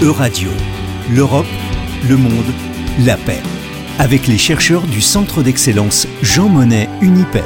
Euradio, l'Europe, le monde, la paix. Avec les chercheurs du Centre d'excellence Jean Monnet Unipay.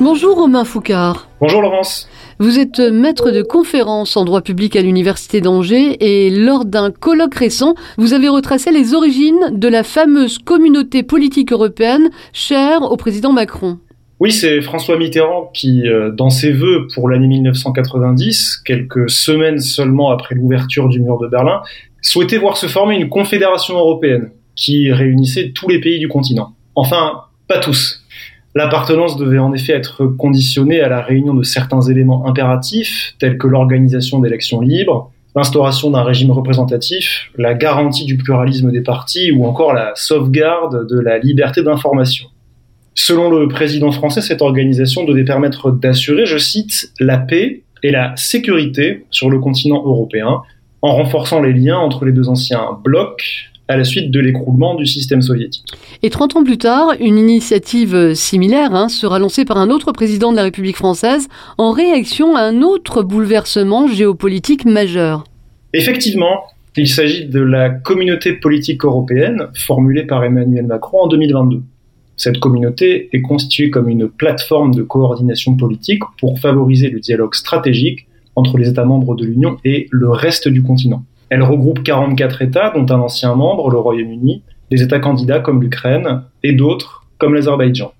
Bonjour Romain Foucard. Bonjour Laurence. Vous êtes maître de conférence en droit public à l'Université d'Angers et lors d'un colloque récent, vous avez retracé les origines de la fameuse communauté politique européenne chère au président Macron. Oui, c'est François Mitterrand qui, euh, dans ses vœux pour l'année 1990, quelques semaines seulement après l'ouverture du mur de Berlin, souhaitait voir se former une confédération européenne qui réunissait tous les pays du continent. Enfin, pas tous. L'appartenance devait en effet être conditionnée à la réunion de certains éléments impératifs, tels que l'organisation d'élections libres, l'instauration d'un régime représentatif, la garantie du pluralisme des partis ou encore la sauvegarde de la liberté d'information. Selon le président français, cette organisation devait permettre d'assurer, je cite, la paix et la sécurité sur le continent européen, en renforçant les liens entre les deux anciens blocs, à la suite de l'écroulement du système soviétique. Et 30 ans plus tard, une initiative similaire hein, sera lancée par un autre président de la République française en réaction à un autre bouleversement géopolitique majeur. Effectivement, il s'agit de la communauté politique européenne formulée par Emmanuel Macron en 2022. Cette communauté est constituée comme une plateforme de coordination politique pour favoriser le dialogue stratégique entre les États membres de l'Union et le reste du continent. Elle regroupe 44 États, dont un ancien membre, le Royaume-Uni, des États candidats comme l'Ukraine et d'autres comme l'Azerbaïdjan.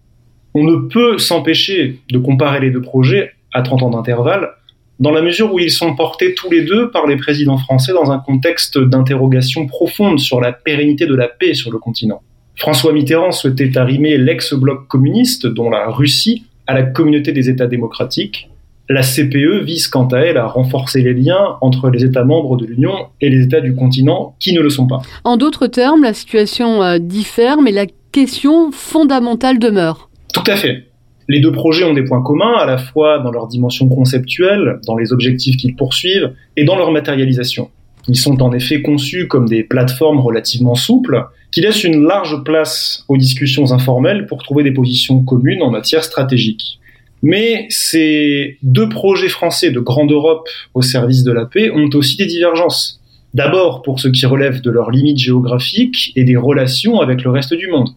On ne peut s'empêcher de comparer les deux projets à 30 ans d'intervalle, dans la mesure où ils sont portés tous les deux par les présidents français dans un contexte d'interrogation profonde sur la pérennité de la paix sur le continent. François Mitterrand souhaitait arrimer l'ex-bloc communiste, dont la Russie, à la communauté des États démocratiques, la CPE vise quant à elle à renforcer les liens entre les États membres de l'Union et les États du continent qui ne le sont pas. En d'autres termes, la situation euh, diffère, mais la question fondamentale demeure. Tout à fait. Les deux projets ont des points communs, à la fois dans leur dimension conceptuelle, dans les objectifs qu'ils poursuivent, et dans leur matérialisation. Ils sont en effet conçus comme des plateformes relativement souples, qui laissent une large place aux discussions informelles pour trouver des positions communes en matière stratégique. Mais ces deux projets français de grande Europe au service de la paix ont aussi des divergences. D'abord pour ce qui relève de leurs limites géographiques et des relations avec le reste du monde.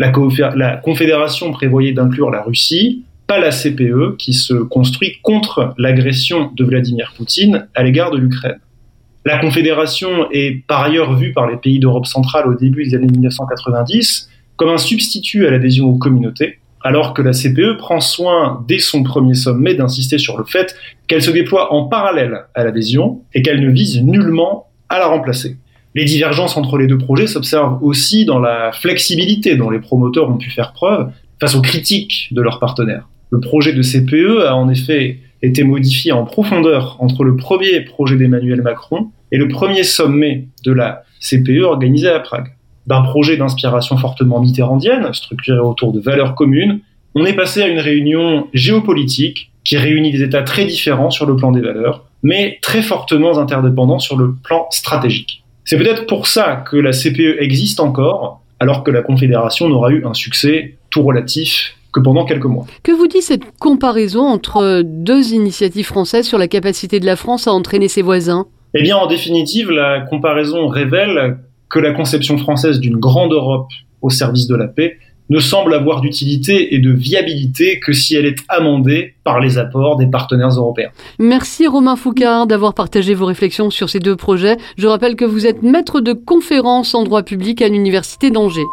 La, Confédération prévoyait d'inclure la Russie, pas la CPE, qui se construit contre l'agression de Vladimir Poutine à l'égard de l'Ukraine. La Confédération est par ailleurs vue par les pays d'Europe centrale au début des années 1990 comme un substitut à l'adhésion aux communautés, alors que la CPE prend soin dès son premier sommet d'insister sur le fait qu'elle se déploie en parallèle à l'adhésion et qu'elle ne vise nullement à la remplacer. Les divergences entre les deux projets s'observent aussi dans la flexibilité dont les promoteurs ont pu faire preuve face aux critiques de leurs partenaires. Le projet de CPE a en effet été modifié en profondeur entre le premier projet d'Emmanuel Macron et le premier sommet de la CPE organisé à Prague d'un projet d'inspiration fortement mitterrandienne, structuré autour de valeurs communes, on est passé à une réunion géopolitique qui réunit des États très différents sur le plan des valeurs, mais très fortement interdépendants sur le plan stratégique. C'est peut-être pour ça que la CPE existe encore, alors que la Confédération n'aura eu un succès tout relatif que pendant quelques mois. Que vous dit cette comparaison entre deux initiatives françaises sur la capacité de la France à entraîner ses voisins? Eh bien, en définitive, la comparaison révèle que la conception française d'une grande Europe au service de la paix ne semble avoir d'utilité et de viabilité que si elle est amendée par les apports des partenaires européens. Merci Romain Foucard d'avoir partagé vos réflexions sur ces deux projets. Je rappelle que vous êtes maître de conférence en droit public à l'Université d'Angers.